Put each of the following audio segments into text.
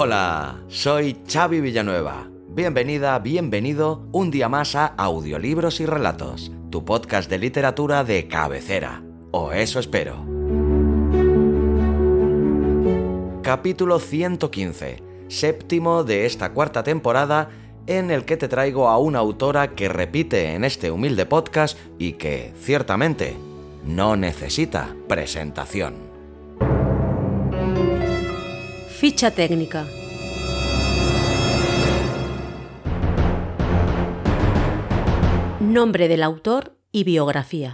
Hola, soy Xavi Villanueva. Bienvenida, bienvenido un día más a Audiolibros y Relatos, tu podcast de literatura de cabecera. O eso espero. Capítulo 115, séptimo de esta cuarta temporada, en el que te traigo a una autora que repite en este humilde podcast y que, ciertamente, no necesita presentación. Ficha técnica. Nombre del autor y biografía.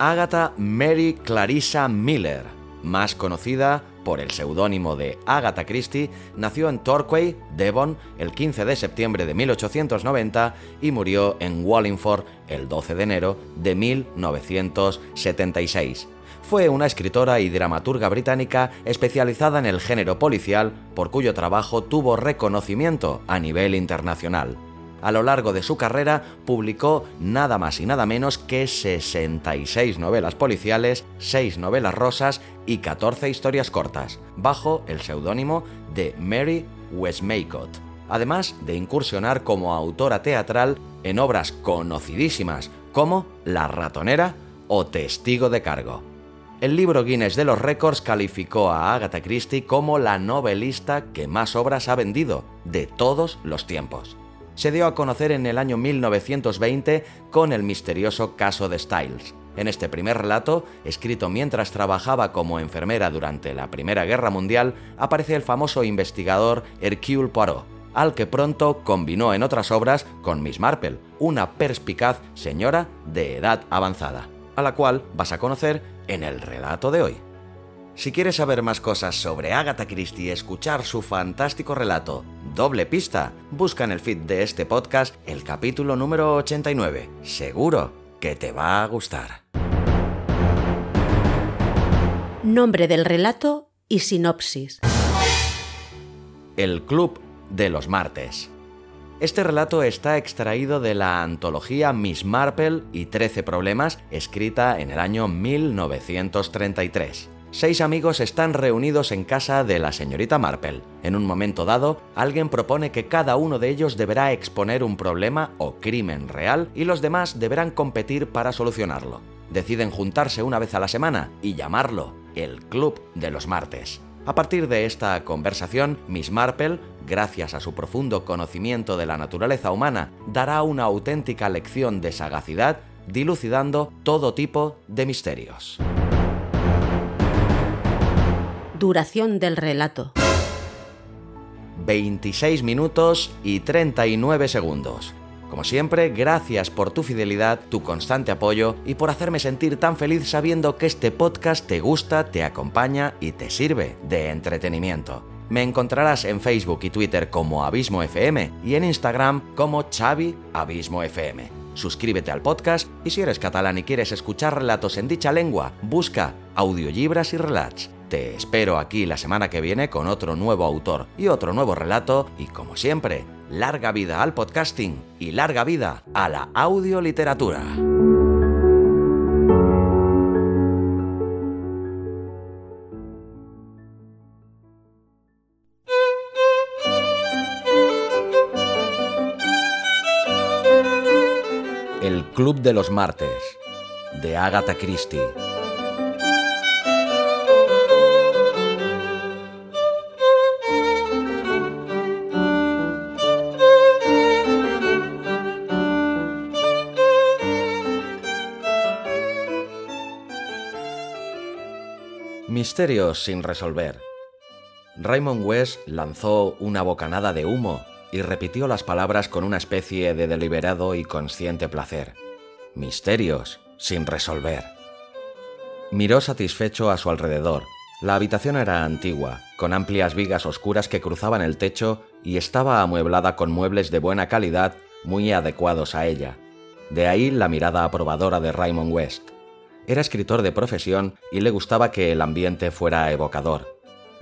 Agatha Mary Clarissa Miller, más conocida por el seudónimo de Agatha Christie, nació en Torquay, Devon, el 15 de septiembre de 1890 y murió en Wallingford el 12 de enero de 1976 fue una escritora y dramaturga británica especializada en el género policial, por cuyo trabajo tuvo reconocimiento a nivel internacional. A lo largo de su carrera publicó nada más y nada menos que 66 novelas policiales, 6 novelas rosas y 14 historias cortas, bajo el seudónimo de Mary Westmacott, además de incursionar como autora teatral en obras conocidísimas como La ratonera o Testigo de cargo. El libro Guinness de los Récords calificó a Agatha Christie como la novelista que más obras ha vendido de todos los tiempos. Se dio a conocer en el año 1920 con el misterioso caso de Styles. En este primer relato, escrito mientras trabajaba como enfermera durante la Primera Guerra Mundial, aparece el famoso investigador Hercule Poirot, al que pronto combinó en otras obras con Miss Marple, una perspicaz señora de edad avanzada, a la cual vas a conocer en el relato de hoy. Si quieres saber más cosas sobre Agatha Christie y escuchar su fantástico relato Doble Pista, busca en el feed de este podcast el capítulo número 89. Seguro que te va a gustar. Nombre del relato y sinopsis. El Club de los Martes. Este relato está extraído de la antología Miss Marple y 13 problemas, escrita en el año 1933. Seis amigos están reunidos en casa de la señorita Marple. En un momento dado, alguien propone que cada uno de ellos deberá exponer un problema o crimen real y los demás deberán competir para solucionarlo. Deciden juntarse una vez a la semana y llamarlo el Club de los Martes. A partir de esta conversación, Miss Marple, gracias a su profundo conocimiento de la naturaleza humana, dará una auténtica lección de sagacidad, dilucidando todo tipo de misterios. Duración del relato. 26 minutos y 39 segundos. Como siempre, gracias por tu fidelidad, tu constante apoyo y por hacerme sentir tan feliz sabiendo que este podcast te gusta, te acompaña y te sirve de entretenimiento. Me encontrarás en Facebook y Twitter como Abismo FM y en Instagram como Xavi Abismo FM. Suscríbete al podcast y si eres catalán y quieres escuchar relatos en dicha lengua, busca Audiolibras y Relats. Te espero aquí la semana que viene con otro nuevo autor y otro nuevo relato y como siempre, larga vida al podcasting y larga vida a la audioliteratura. Club de los Martes, de Agatha Christie. Misterios sin resolver. Raymond West lanzó una bocanada de humo y repitió las palabras con una especie de deliberado y consciente placer. Misterios sin resolver. Miró satisfecho a su alrededor. La habitación era antigua, con amplias vigas oscuras que cruzaban el techo y estaba amueblada con muebles de buena calidad muy adecuados a ella. De ahí la mirada aprobadora de Raymond West. Era escritor de profesión y le gustaba que el ambiente fuera evocador.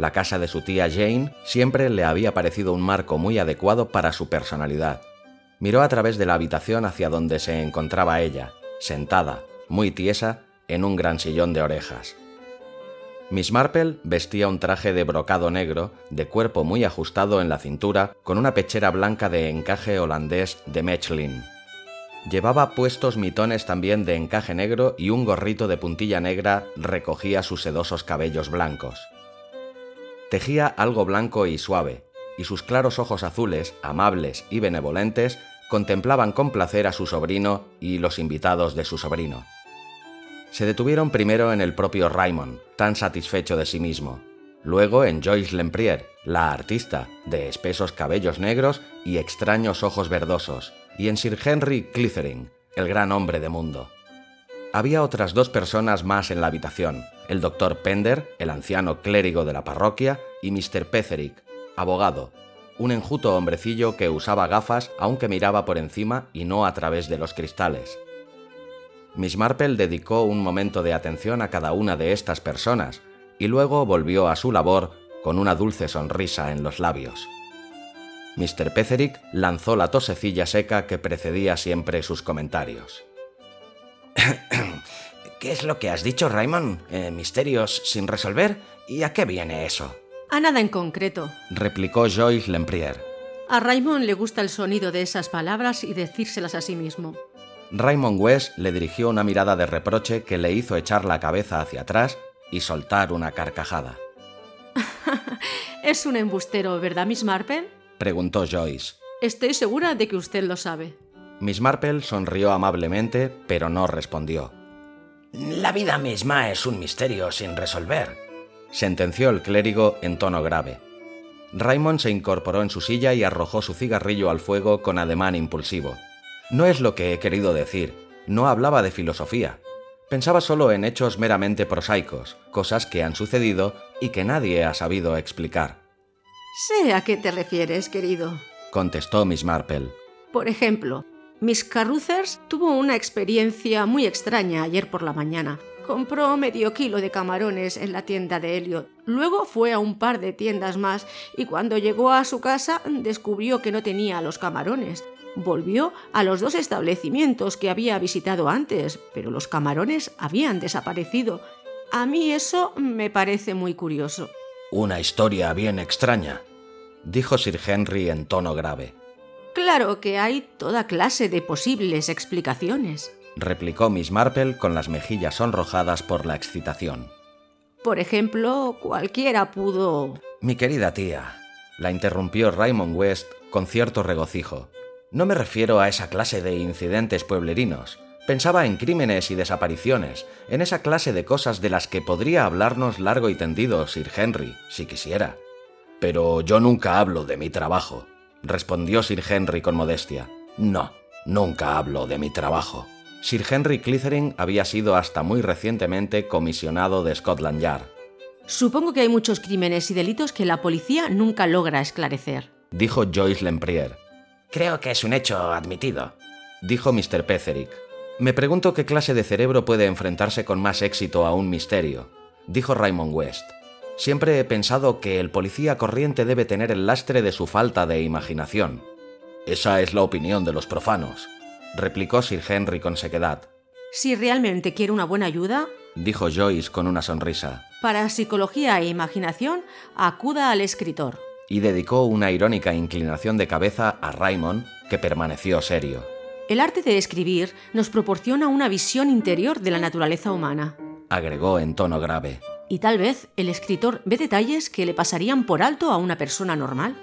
La casa de su tía Jane siempre le había parecido un marco muy adecuado para su personalidad. Miró a través de la habitación hacia donde se encontraba ella, sentada, muy tiesa, en un gran sillón de orejas. Miss Marple vestía un traje de brocado negro, de cuerpo muy ajustado en la cintura, con una pechera blanca de encaje holandés de Mechlin. Llevaba puestos mitones también de encaje negro y un gorrito de puntilla negra recogía sus sedosos cabellos blancos. Tejía algo blanco y suave, y sus claros ojos azules, amables y benevolentes, contemplaban con placer a su sobrino y los invitados de su sobrino. Se detuvieron primero en el propio Raymond, tan satisfecho de sí mismo, luego en Joyce Lempriere, la artista, de espesos cabellos negros y extraños ojos verdosos, y en Sir Henry Clithering, el gran hombre de mundo. Había otras dos personas más en la habitación, el doctor Pender, el anciano clérigo de la parroquia, y Mr. Petherick, abogado, un enjuto hombrecillo que usaba gafas aunque miraba por encima y no a través de los cristales. Miss Marple dedicó un momento de atención a cada una de estas personas y luego volvió a su labor con una dulce sonrisa en los labios. Mr. Petherick lanzó la tosecilla seca que precedía siempre sus comentarios. ¿Qué es lo que has dicho, Raymond? Eh, ¿Misterios sin resolver? ¿Y a qué viene eso? A nada en concreto, replicó Joyce Lempriere. A Raymond le gusta el sonido de esas palabras y decírselas a sí mismo. Raymond West le dirigió una mirada de reproche que le hizo echar la cabeza hacia atrás y soltar una carcajada. es un embustero, ¿verdad, Miss Marple? preguntó Joyce. Estoy segura de que usted lo sabe. Miss Marple sonrió amablemente, pero no respondió. La vida misma es un misterio sin resolver, sentenció el clérigo en tono grave. Raymond se incorporó en su silla y arrojó su cigarrillo al fuego con ademán impulsivo. No es lo que he querido decir, no hablaba de filosofía. Pensaba solo en hechos meramente prosaicos, cosas que han sucedido y que nadie ha sabido explicar. Sé a qué te refieres, querido, contestó Miss Marple. Por ejemplo, Miss Carruthers tuvo una experiencia muy extraña ayer por la mañana. Compró medio kilo de camarones en la tienda de Elliot. Luego fue a un par de tiendas más y cuando llegó a su casa descubrió que no tenía los camarones. Volvió a los dos establecimientos que había visitado antes, pero los camarones habían desaparecido. A mí eso me parece muy curioso. Una historia bien extraña, dijo Sir Henry en tono grave. Claro que hay toda clase de posibles explicaciones, replicó Miss Marple con las mejillas sonrojadas por la excitación. Por ejemplo, cualquiera pudo... Mi querida tía, la interrumpió Raymond West con cierto regocijo. No me refiero a esa clase de incidentes pueblerinos. Pensaba en crímenes y desapariciones, en esa clase de cosas de las que podría hablarnos largo y tendido Sir Henry, si quisiera. Pero yo nunca hablo de mi trabajo, respondió Sir Henry con modestia. No, nunca hablo de mi trabajo. Sir Henry Clithering había sido hasta muy recientemente comisionado de Scotland Yard. Supongo que hay muchos crímenes y delitos que la policía nunca logra esclarecer, dijo Joyce Lempriere. Creo que es un hecho admitido, dijo Mr. Petherick. Me pregunto qué clase de cerebro puede enfrentarse con más éxito a un misterio, dijo Raymond West. Siempre he pensado que el policía corriente debe tener el lastre de su falta de imaginación. Esa es la opinión de los profanos, replicó Sir Henry con sequedad. Si realmente quiere una buena ayuda, dijo Joyce con una sonrisa. Para psicología e imaginación, acuda al escritor. Y dedicó una irónica inclinación de cabeza a Raymond, que permaneció serio. El arte de escribir nos proporciona una visión interior de la naturaleza humana, agregó en tono grave. Y tal vez el escritor ve detalles que le pasarían por alto a una persona normal.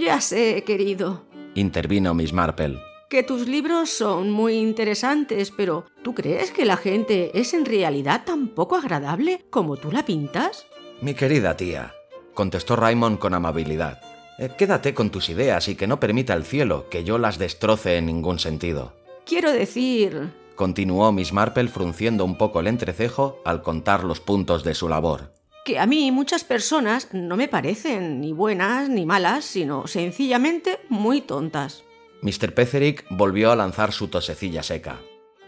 Ya sé, querido, intervino Miss Marple. Que tus libros son muy interesantes, pero ¿tú crees que la gente es en realidad tan poco agradable como tú la pintas? Mi querida tía, contestó Raymond con amabilidad. Eh, quédate con tus ideas y que no permita el cielo que yo las destroce en ningún sentido. Quiero decir... continuó Miss Marple frunciendo un poco el entrecejo al contar los puntos de su labor. que a mí muchas personas no me parecen ni buenas ni malas, sino sencillamente muy tontas. Mr. Petherick volvió a lanzar su tosecilla seca.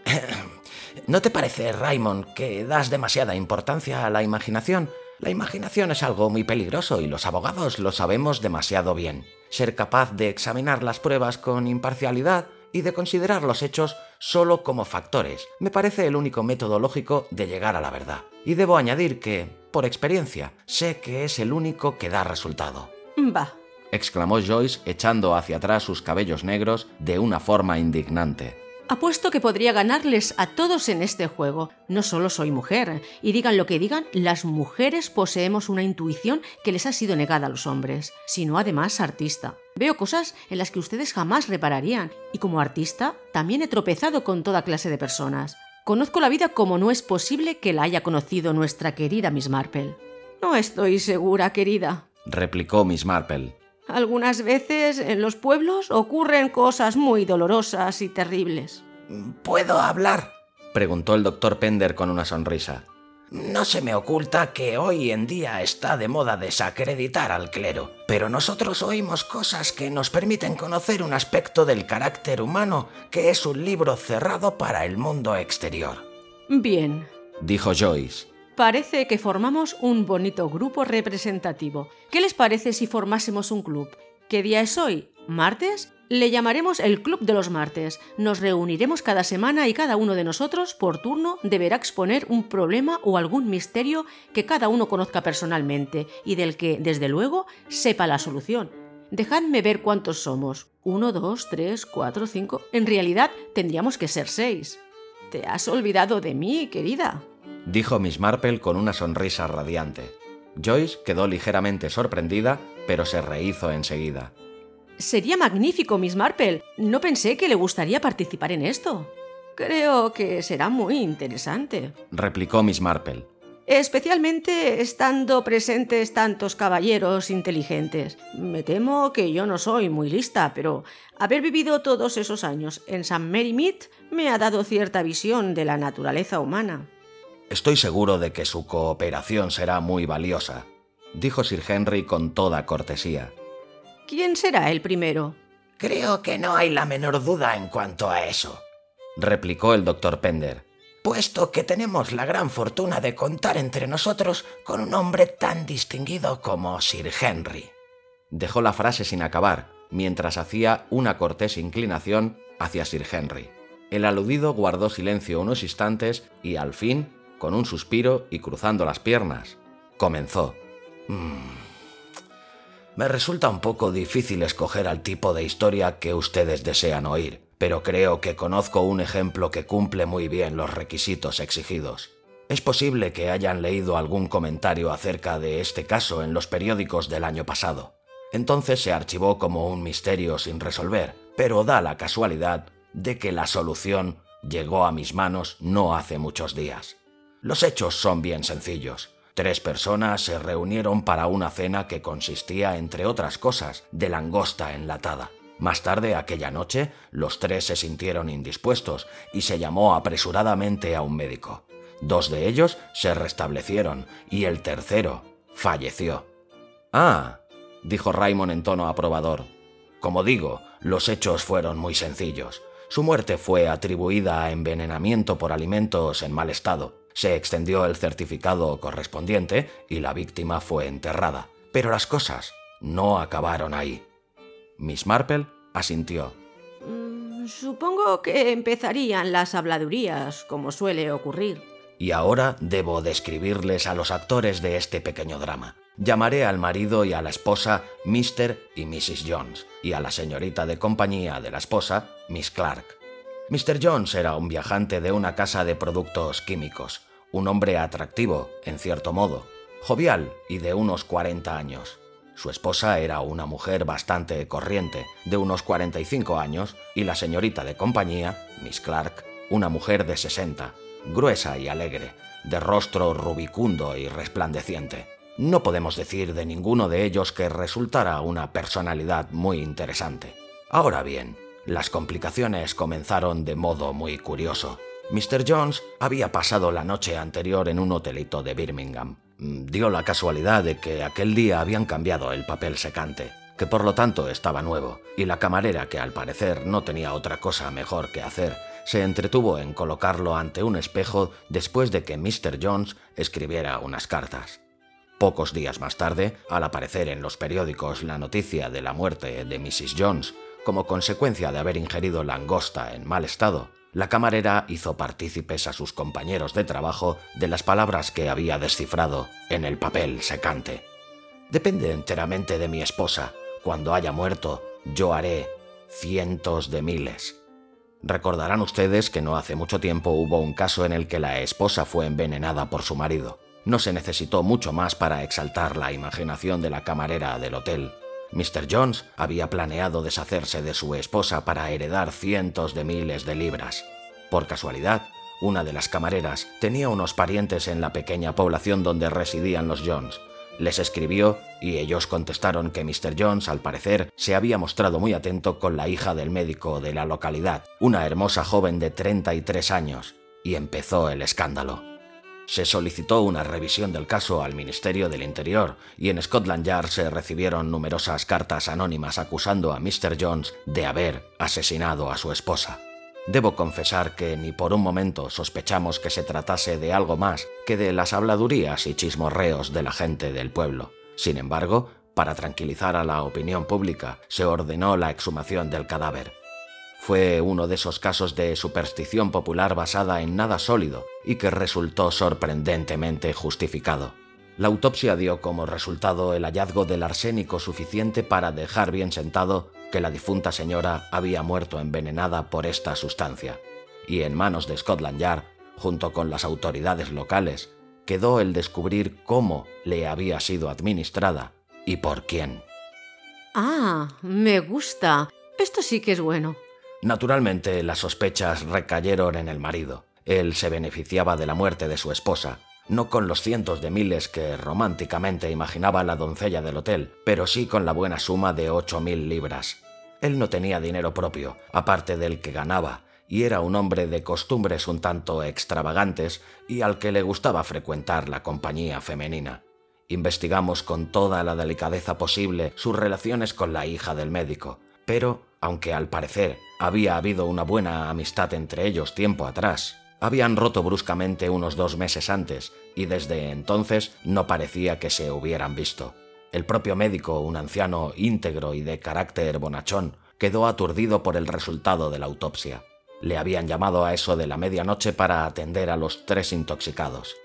¿No te parece, Raymond, que das demasiada importancia a la imaginación? La imaginación es algo muy peligroso y los abogados lo sabemos demasiado bien. Ser capaz de examinar las pruebas con imparcialidad y de considerar los hechos solo como factores me parece el único método lógico de llegar a la verdad. Y debo añadir que, por experiencia, sé que es el único que da resultado. Va, exclamó Joyce echando hacia atrás sus cabellos negros de una forma indignante. Apuesto que podría ganarles a todos en este juego. No solo soy mujer, y digan lo que digan, las mujeres poseemos una intuición que les ha sido negada a los hombres, sino además artista. Veo cosas en las que ustedes jamás repararían, y como artista también he tropezado con toda clase de personas. Conozco la vida como no es posible que la haya conocido nuestra querida Miss Marple. No estoy segura, querida, replicó Miss Marple. Algunas veces en los pueblos ocurren cosas muy dolorosas y terribles. ¿Puedo hablar? preguntó el doctor Pender con una sonrisa. No se me oculta que hoy en día está de moda desacreditar al clero, pero nosotros oímos cosas que nos permiten conocer un aspecto del carácter humano que es un libro cerrado para el mundo exterior. Bien, dijo Joyce. Parece que formamos un bonito grupo representativo. ¿Qué les parece si formásemos un club? ¿Qué día es hoy? ¿Martes? Le llamaremos el Club de los Martes. Nos reuniremos cada semana y cada uno de nosotros, por turno, deberá exponer un problema o algún misterio que cada uno conozca personalmente y del que, desde luego, sepa la solución. Dejadme ver cuántos somos. Uno, dos, tres, cuatro, cinco. En realidad tendríamos que ser seis. Te has olvidado de mí, querida dijo Miss Marple con una sonrisa radiante. Joyce quedó ligeramente sorprendida, pero se rehizo enseguida. Sería magnífico, Miss Marple. No pensé que le gustaría participar en esto. Creo que será muy interesante, replicó Miss Marple. Especialmente estando presentes tantos caballeros inteligentes. Me temo que yo no soy muy lista, pero haber vivido todos esos años en San Mary Mead me ha dado cierta visión de la naturaleza humana. Estoy seguro de que su cooperación será muy valiosa, dijo Sir Henry con toda cortesía. ¿Quién será el primero? Creo que no hay la menor duda en cuanto a eso, replicó el doctor Pender. Puesto que tenemos la gran fortuna de contar entre nosotros con un hombre tan distinguido como Sir Henry. Dejó la frase sin acabar, mientras hacía una cortés inclinación hacia Sir Henry. El aludido guardó silencio unos instantes y al fin con un suspiro y cruzando las piernas, comenzó. Mm. Me resulta un poco difícil escoger al tipo de historia que ustedes desean oír, pero creo que conozco un ejemplo que cumple muy bien los requisitos exigidos. Es posible que hayan leído algún comentario acerca de este caso en los periódicos del año pasado. Entonces se archivó como un misterio sin resolver, pero da la casualidad de que la solución llegó a mis manos no hace muchos días. Los hechos son bien sencillos. Tres personas se reunieron para una cena que consistía, entre otras cosas, de langosta enlatada. Más tarde aquella noche, los tres se sintieron indispuestos y se llamó apresuradamente a un médico. Dos de ellos se restablecieron y el tercero falleció. Ah, dijo Raymond en tono aprobador. Como digo, los hechos fueron muy sencillos. Su muerte fue atribuida a envenenamiento por alimentos en mal estado. Se extendió el certificado correspondiente y la víctima fue enterrada. Pero las cosas no acabaron ahí. Miss Marple asintió. Mm, supongo que empezarían las habladurías, como suele ocurrir. Y ahora debo describirles a los actores de este pequeño drama. Llamaré al marido y a la esposa Mr. y Mrs. Jones, y a la señorita de compañía de la esposa, Miss Clark. Mr. Jones era un viajante de una casa de productos químicos, un hombre atractivo, en cierto modo, jovial y de unos 40 años. Su esposa era una mujer bastante corriente, de unos 45 años, y la señorita de compañía, Miss Clark, una mujer de 60, gruesa y alegre, de rostro rubicundo y resplandeciente. No podemos decir de ninguno de ellos que resultara una personalidad muy interesante. Ahora bien, las complicaciones comenzaron de modo muy curioso. Mr. Jones había pasado la noche anterior en un hotelito de Birmingham. Mm, dio la casualidad de que aquel día habían cambiado el papel secante, que por lo tanto estaba nuevo, y la camarera, que al parecer no tenía otra cosa mejor que hacer, se entretuvo en colocarlo ante un espejo después de que Mr. Jones escribiera unas cartas. Pocos días más tarde, al aparecer en los periódicos la noticia de la muerte de Mrs. Jones como consecuencia de haber ingerido langosta en mal estado, la camarera hizo partícipes a sus compañeros de trabajo de las palabras que había descifrado en el papel secante. Depende enteramente de mi esposa. Cuando haya muerto, yo haré cientos de miles. Recordarán ustedes que no hace mucho tiempo hubo un caso en el que la esposa fue envenenada por su marido. No se necesitó mucho más para exaltar la imaginación de la camarera del hotel Mr. Jones había planeado deshacerse de su esposa para heredar cientos de miles de libras. Por casualidad, una de las camareras tenía unos parientes en la pequeña población donde residían los Jones. Les escribió y ellos contestaron que Mr. Jones, al parecer, se había mostrado muy atento con la hija del médico de la localidad, una hermosa joven de 33 años, y empezó el escándalo. Se solicitó una revisión del caso al Ministerio del Interior y en Scotland Yard se recibieron numerosas cartas anónimas acusando a Mr. Jones de haber asesinado a su esposa. Debo confesar que ni por un momento sospechamos que se tratase de algo más que de las habladurías y chismorreos de la gente del pueblo. Sin embargo, para tranquilizar a la opinión pública, se ordenó la exhumación del cadáver. Fue uno de esos casos de superstición popular basada en nada sólido y que resultó sorprendentemente justificado. La autopsia dio como resultado el hallazgo del arsénico suficiente para dejar bien sentado que la difunta señora había muerto envenenada por esta sustancia, y en manos de Scotland Yard, junto con las autoridades locales, quedó el descubrir cómo le había sido administrada y por quién. Ah, me gusta. Esto sí que es bueno. Naturalmente, las sospechas recayeron en el marido. Él se beneficiaba de la muerte de su esposa, no con los cientos de miles que románticamente imaginaba la doncella del hotel, pero sí con la buena suma de ocho mil libras. Él no tenía dinero propio, aparte del que ganaba, y era un hombre de costumbres un tanto extravagantes y al que le gustaba frecuentar la compañía femenina. Investigamos con toda la delicadeza posible sus relaciones con la hija del médico, pero, aunque al parecer había habido una buena amistad entre ellos tiempo atrás. Habían roto bruscamente unos dos meses antes y desde entonces no parecía que se hubieran visto. El propio médico, un anciano íntegro y de carácter bonachón, quedó aturdido por el resultado de la autopsia. Le habían llamado a eso de la medianoche para atender a los tres intoxicados.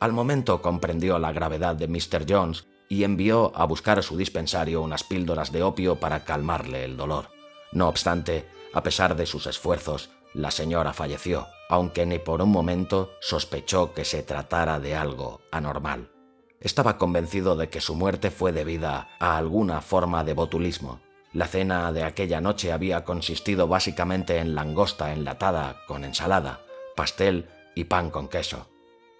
Al momento comprendió la gravedad de Mr. Jones y envió a buscar a su dispensario unas píldoras de opio para calmarle el dolor. No obstante, a pesar de sus esfuerzos, la señora falleció, aunque ni por un momento sospechó que se tratara de algo anormal. Estaba convencido de que su muerte fue debida a alguna forma de botulismo. La cena de aquella noche había consistido básicamente en langosta enlatada con ensalada, pastel y pan con queso.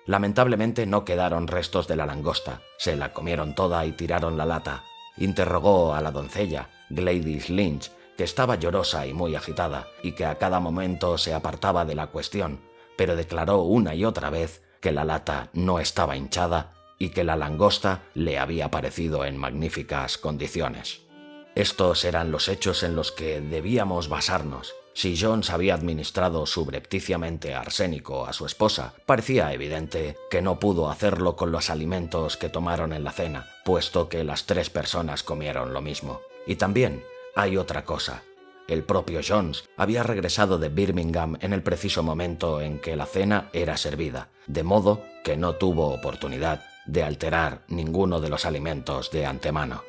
Lamentablemente no quedaron restos de la langosta, se la comieron toda y tiraron la lata. Interrogó a la doncella, Gladys Lynch, que estaba llorosa y muy agitada, y que a cada momento se apartaba de la cuestión, pero declaró una y otra vez que la lata no estaba hinchada y que la langosta le había parecido en magníficas condiciones. Estos eran los hechos en los que debíamos basarnos. Si Jones había administrado subrepticiamente arsénico a su esposa, parecía evidente que no pudo hacerlo con los alimentos que tomaron en la cena, puesto que las tres personas comieron lo mismo. Y también hay otra cosa. El propio Jones había regresado de Birmingham en el preciso momento en que la cena era servida, de modo que no tuvo oportunidad de alterar ninguno de los alimentos de antemano.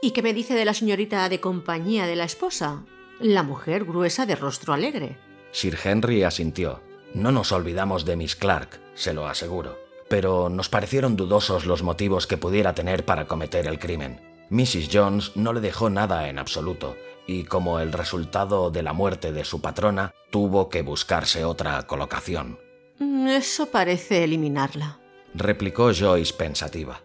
¿Y qué me dice de la señorita de compañía de la esposa? La mujer gruesa de rostro alegre. Sir Henry asintió. No nos olvidamos de Miss Clark, se lo aseguro. Pero nos parecieron dudosos los motivos que pudiera tener para cometer el crimen. Mrs. Jones no le dejó nada en absoluto, y como el resultado de la muerte de su patrona, tuvo que buscarse otra colocación. Mm, eso parece eliminarla, replicó Joyce pensativa.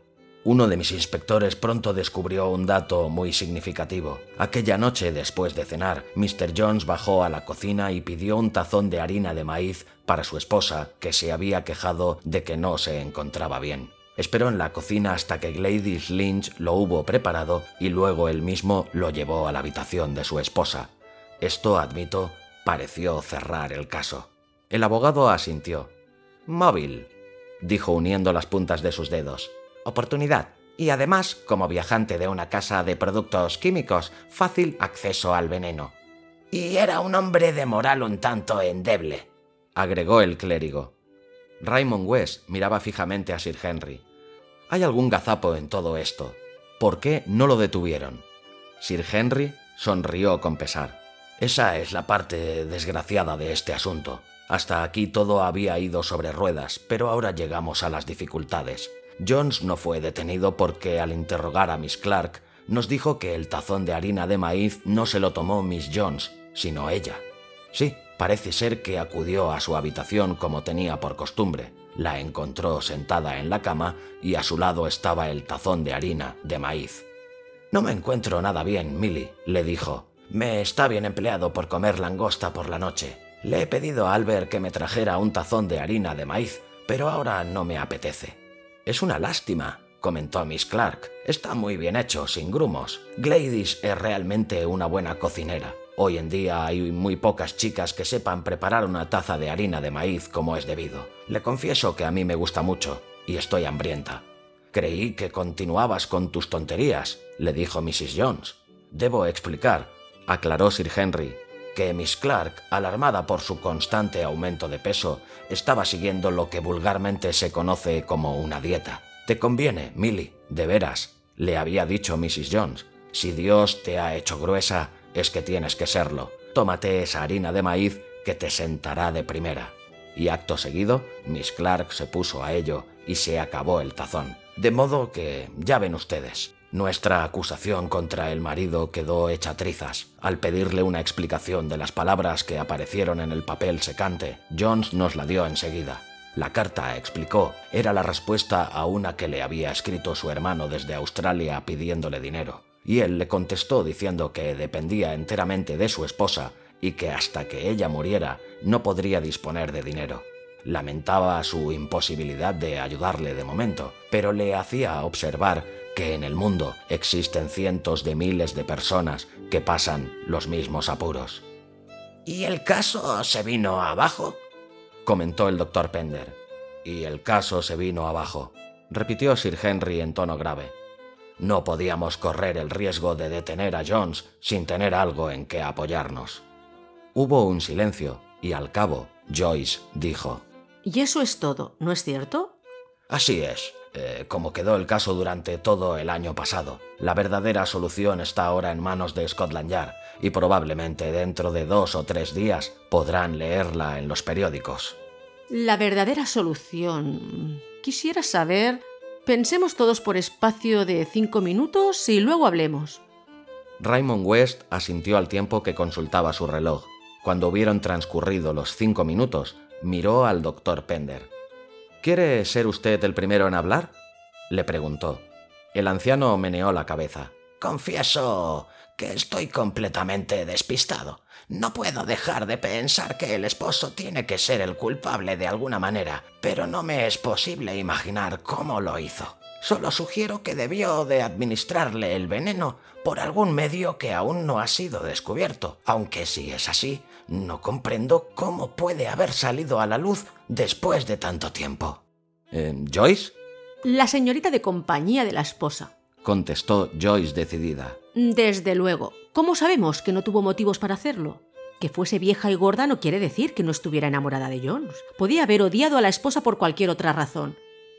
Uno de mis inspectores pronto descubrió un dato muy significativo. Aquella noche, después de cenar, Mr. Jones bajó a la cocina y pidió un tazón de harina de maíz para su esposa, que se había quejado de que no se encontraba bien. Esperó en la cocina hasta que Gladys Lynch lo hubo preparado y luego él mismo lo llevó a la habitación de su esposa. Esto, admito, pareció cerrar el caso. El abogado asintió. Móvil, dijo uniendo las puntas de sus dedos. Oportunidad. Y además, como viajante de una casa de productos químicos, fácil acceso al veneno. Y era un hombre de moral un tanto endeble, agregó el clérigo. Raymond West miraba fijamente a Sir Henry. Hay algún gazapo en todo esto. ¿Por qué no lo detuvieron? Sir Henry sonrió con pesar. Esa es la parte desgraciada de este asunto. Hasta aquí todo había ido sobre ruedas, pero ahora llegamos a las dificultades. Jones no fue detenido porque al interrogar a Miss Clark nos dijo que el tazón de harina de maíz no se lo tomó Miss Jones, sino ella. Sí, parece ser que acudió a su habitación como tenía por costumbre, la encontró sentada en la cama y a su lado estaba el tazón de harina de maíz. No me encuentro nada bien, Milly, le dijo. Me está bien empleado por comer langosta por la noche. Le he pedido a Albert que me trajera un tazón de harina de maíz, pero ahora no me apetece. Es una lástima, comentó Miss Clark. Está muy bien hecho, sin grumos. Gladys es realmente una buena cocinera. Hoy en día hay muy pocas chicas que sepan preparar una taza de harina de maíz como es debido. Le confieso que a mí me gusta mucho y estoy hambrienta. Creí que continuabas con tus tonterías, le dijo Mrs. Jones. Debo explicar, aclaró Sir Henry, que Miss Clark, alarmada por su constante aumento de peso, estaba siguiendo lo que vulgarmente se conoce como una dieta. Te conviene, Milly, de veras, le había dicho Mrs. Jones. Si Dios te ha hecho gruesa, es que tienes que serlo. Tómate esa harina de maíz que te sentará de primera. Y acto seguido, Miss Clark se puso a ello y se acabó el tazón. De modo que, ya ven ustedes, nuestra acusación contra el marido quedó hecha trizas. Al pedirle una explicación de las palabras que aparecieron en el papel secante, Jones nos la dio enseguida. La carta, explicó, era la respuesta a una que le había escrito su hermano desde Australia pidiéndole dinero y él le contestó diciendo que dependía enteramente de su esposa y que hasta que ella muriera no podría disponer de dinero. Lamentaba su imposibilidad de ayudarle de momento, pero le hacía observar que en el mundo existen cientos de miles de personas que pasan los mismos apuros. ¿Y el caso se vino abajo? comentó el doctor Pender. Y el caso se vino abajo, repitió Sir Henry en tono grave. No podíamos correr el riesgo de detener a Jones sin tener algo en que apoyarnos. Hubo un silencio y al cabo Joyce dijo, Y eso es todo, ¿no es cierto? Así es, eh, como quedó el caso durante todo el año pasado. La verdadera solución está ahora en manos de Scotland Yard y probablemente dentro de dos o tres días podrán leerla en los periódicos. La verdadera solución. Quisiera saber Pensemos todos por espacio de cinco minutos y luego hablemos. Raymond West asintió al tiempo que consultaba su reloj. Cuando hubieron transcurrido los cinco minutos, miró al doctor Pender. ¿Quiere ser usted el primero en hablar? le preguntó. El anciano meneó la cabeza. Confieso que estoy completamente despistado. No puedo dejar de pensar que el esposo tiene que ser el culpable de alguna manera, pero no me es posible imaginar cómo lo hizo. Solo sugiero que debió de administrarle el veneno por algún medio que aún no ha sido descubierto, aunque si es así, no comprendo cómo puede haber salido a la luz después de tanto tiempo. Eh, ¿Joyce? La señorita de compañía de la esposa, contestó Joyce decidida. Desde luego. ¿Cómo sabemos que no tuvo motivos para hacerlo? Que fuese vieja y gorda no quiere decir que no estuviera enamorada de Jones. Podía haber odiado a la esposa por cualquier otra razón.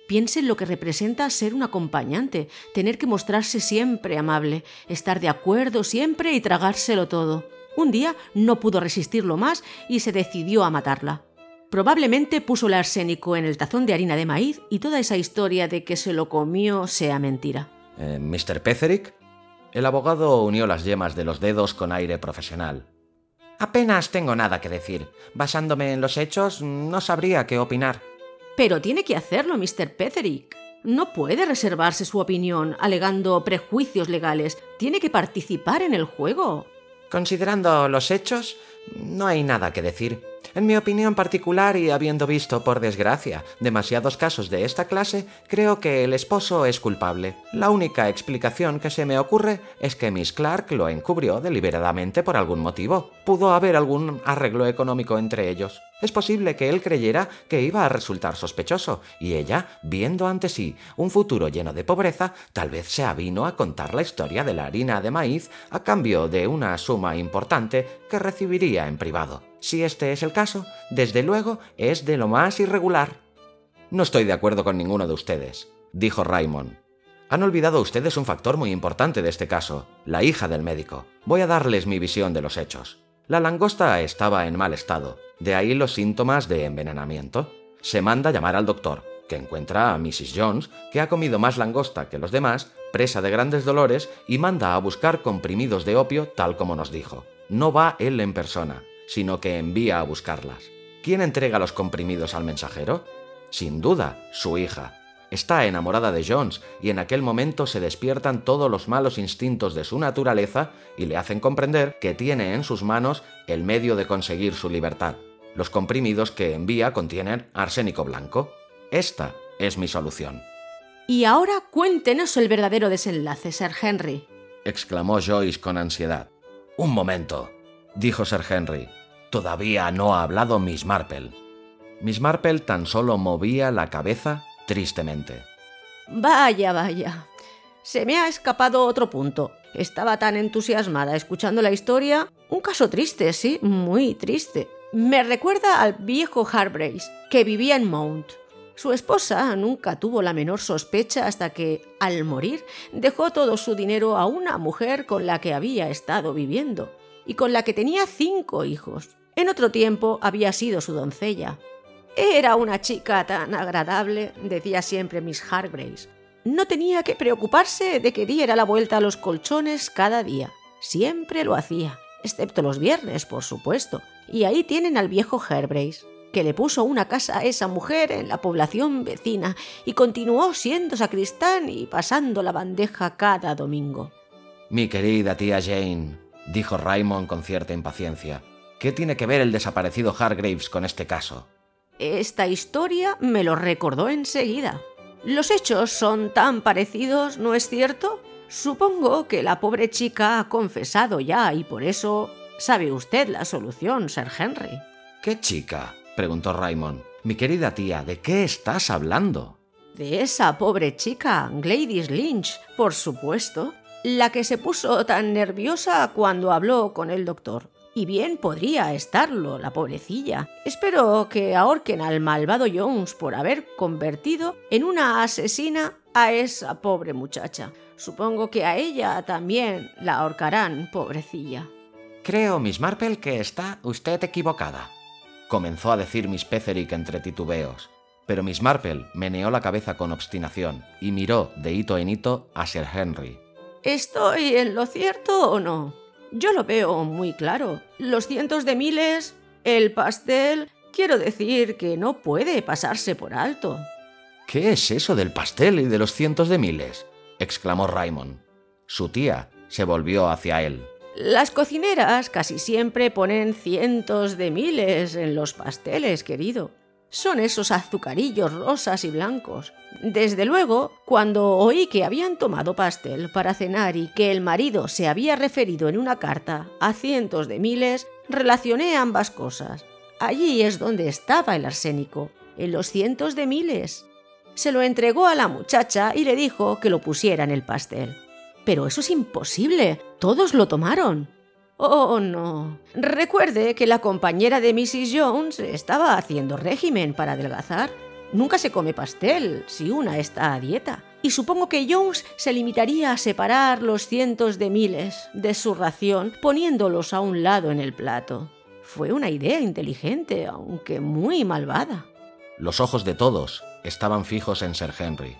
Piense en lo que representa ser un acompañante, tener que mostrarse siempre amable, estar de acuerdo siempre y tragárselo todo. Un día no pudo resistirlo más y se decidió a matarla. Probablemente puso el arsénico en el tazón de harina de maíz y toda esa historia de que se lo comió sea mentira. Eh, ¿Mr. Petherick? El abogado unió las yemas de los dedos con aire profesional. Apenas tengo nada que decir. Basándome en los hechos, no sabría qué opinar. Pero tiene que hacerlo, Mr. Petherick. No puede reservarse su opinión alegando prejuicios legales. Tiene que participar en el juego. Considerando los hechos, no hay nada que decir. En mi opinión particular y habiendo visto, por desgracia, demasiados casos de esta clase, creo que el esposo es culpable. La única explicación que se me ocurre es que Miss Clark lo encubrió deliberadamente por algún motivo. Pudo haber algún arreglo económico entre ellos. Es posible que él creyera que iba a resultar sospechoso, y ella, viendo ante sí un futuro lleno de pobreza, tal vez se avino a contar la historia de la harina de maíz a cambio de una suma importante que recibiría en privado. Si este es el caso, desde luego es de lo más irregular. No estoy de acuerdo con ninguno de ustedes, dijo Raymond. Han olvidado ustedes un factor muy importante de este caso, la hija del médico. Voy a darles mi visión de los hechos. La langosta estaba en mal estado, de ahí los síntomas de envenenamiento. Se manda llamar al doctor, que encuentra a Mrs. Jones, que ha comido más langosta que los demás, presa de grandes dolores, y manda a buscar comprimidos de opio tal como nos dijo. No va él en persona, sino que envía a buscarlas. ¿Quién entrega los comprimidos al mensajero? Sin duda, su hija. Está enamorada de Jones y en aquel momento se despiertan todos los malos instintos de su naturaleza y le hacen comprender que tiene en sus manos el medio de conseguir su libertad. Los comprimidos que envía contienen arsénico blanco. Esta es mi solución. Y ahora cuéntenos el verdadero desenlace, Sir Henry, exclamó Joyce con ansiedad. Un momento, dijo Sir Henry. Todavía no ha hablado Miss Marple. Miss Marple tan solo movía la cabeza tristemente. Vaya, vaya. Se me ha escapado otro punto. Estaba tan entusiasmada escuchando la historia. Un caso triste, sí, muy triste. Me recuerda al viejo Harbrace, que vivía en Mount. Su esposa nunca tuvo la menor sospecha hasta que, al morir, dejó todo su dinero a una mujer con la que había estado viviendo y con la que tenía cinco hijos. En otro tiempo había sido su doncella. Era una chica tan agradable, decía siempre Miss Hargraves. No tenía que preocuparse de que diera la vuelta a los colchones cada día. Siempre lo hacía, excepto los viernes, por supuesto. Y ahí tienen al viejo Hargraves, que le puso una casa a esa mujer en la población vecina y continuó siendo sacristán y pasando la bandeja cada domingo. Mi querida tía Jane, dijo Raymond con cierta impaciencia, ¿Qué tiene que ver el desaparecido Hargraves con este caso? Esta historia me lo recordó enseguida. Los hechos son tan parecidos, ¿no es cierto? Supongo que la pobre chica ha confesado ya y por eso sabe usted la solución, Sir Henry. ¿Qué chica? preguntó Raymond. Mi querida tía, ¿de qué estás hablando? De esa pobre chica, Gladys Lynch, por supuesto, la que se puso tan nerviosa cuando habló con el doctor. Y bien podría estarlo, la pobrecilla. Espero que ahorquen al malvado Jones por haber convertido en una asesina a esa pobre muchacha. Supongo que a ella también la ahorcarán, pobrecilla. Creo, Miss Marple, que está usted equivocada. Comenzó a decir Miss Petherick entre titubeos. Pero Miss Marple meneó la cabeza con obstinación y miró de hito en hito a Sir Henry. ¿Estoy en lo cierto o no? Yo lo veo muy claro. Los cientos de miles, el pastel, quiero decir que no puede pasarse por alto. ¿Qué es eso del pastel y de los cientos de miles? exclamó Raymond. Su tía se volvió hacia él. Las cocineras casi siempre ponen cientos de miles en los pasteles, querido son esos azucarillos rosas y blancos. Desde luego, cuando oí que habían tomado pastel para cenar y que el marido se había referido en una carta a cientos de miles, relacioné ambas cosas. Allí es donde estaba el arsénico, en los cientos de miles. Se lo entregó a la muchacha y le dijo que lo pusiera en el pastel. Pero eso es imposible. Todos lo tomaron. Oh, no. Recuerde que la compañera de Mrs. Jones estaba haciendo régimen para adelgazar. Nunca se come pastel si una está a dieta. Y supongo que Jones se limitaría a separar los cientos de miles de su ración poniéndolos a un lado en el plato. Fue una idea inteligente, aunque muy malvada. Los ojos de todos estaban fijos en Sir Henry.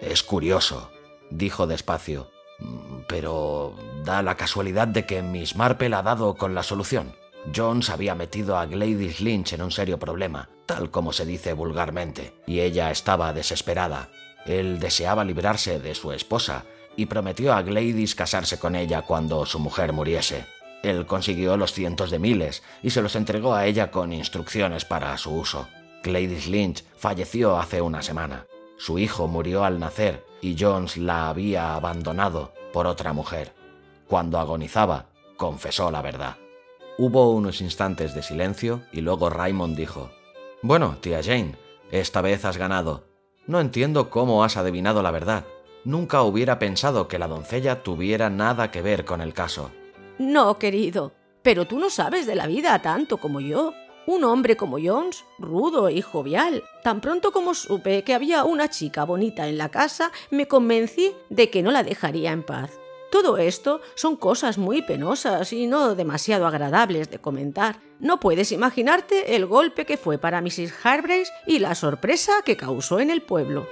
Es curioso, dijo despacio. Mm, pero da la casualidad de que Miss Marple ha dado con la solución. Jones había metido a Gladys Lynch en un serio problema, tal como se dice vulgarmente, y ella estaba desesperada. Él deseaba librarse de su esposa y prometió a Gladys casarse con ella cuando su mujer muriese. Él consiguió los cientos de miles y se los entregó a ella con instrucciones para su uso. Gladys Lynch falleció hace una semana. Su hijo murió al nacer y Jones la había abandonado por otra mujer. Cuando agonizaba, confesó la verdad. Hubo unos instantes de silencio y luego Raymond dijo, Bueno, tía Jane, esta vez has ganado. No entiendo cómo has adivinado la verdad. Nunca hubiera pensado que la doncella tuviera nada que ver con el caso. No, querido, pero tú no sabes de la vida tanto como yo. Un hombre como Jones, rudo y jovial. Tan pronto como supe que había una chica bonita en la casa, me convencí de que no la dejaría en paz. Todo esto son cosas muy penosas y no demasiado agradables de comentar. No puedes imaginarte el golpe que fue para Mrs. Harbrace y la sorpresa que causó en el pueblo.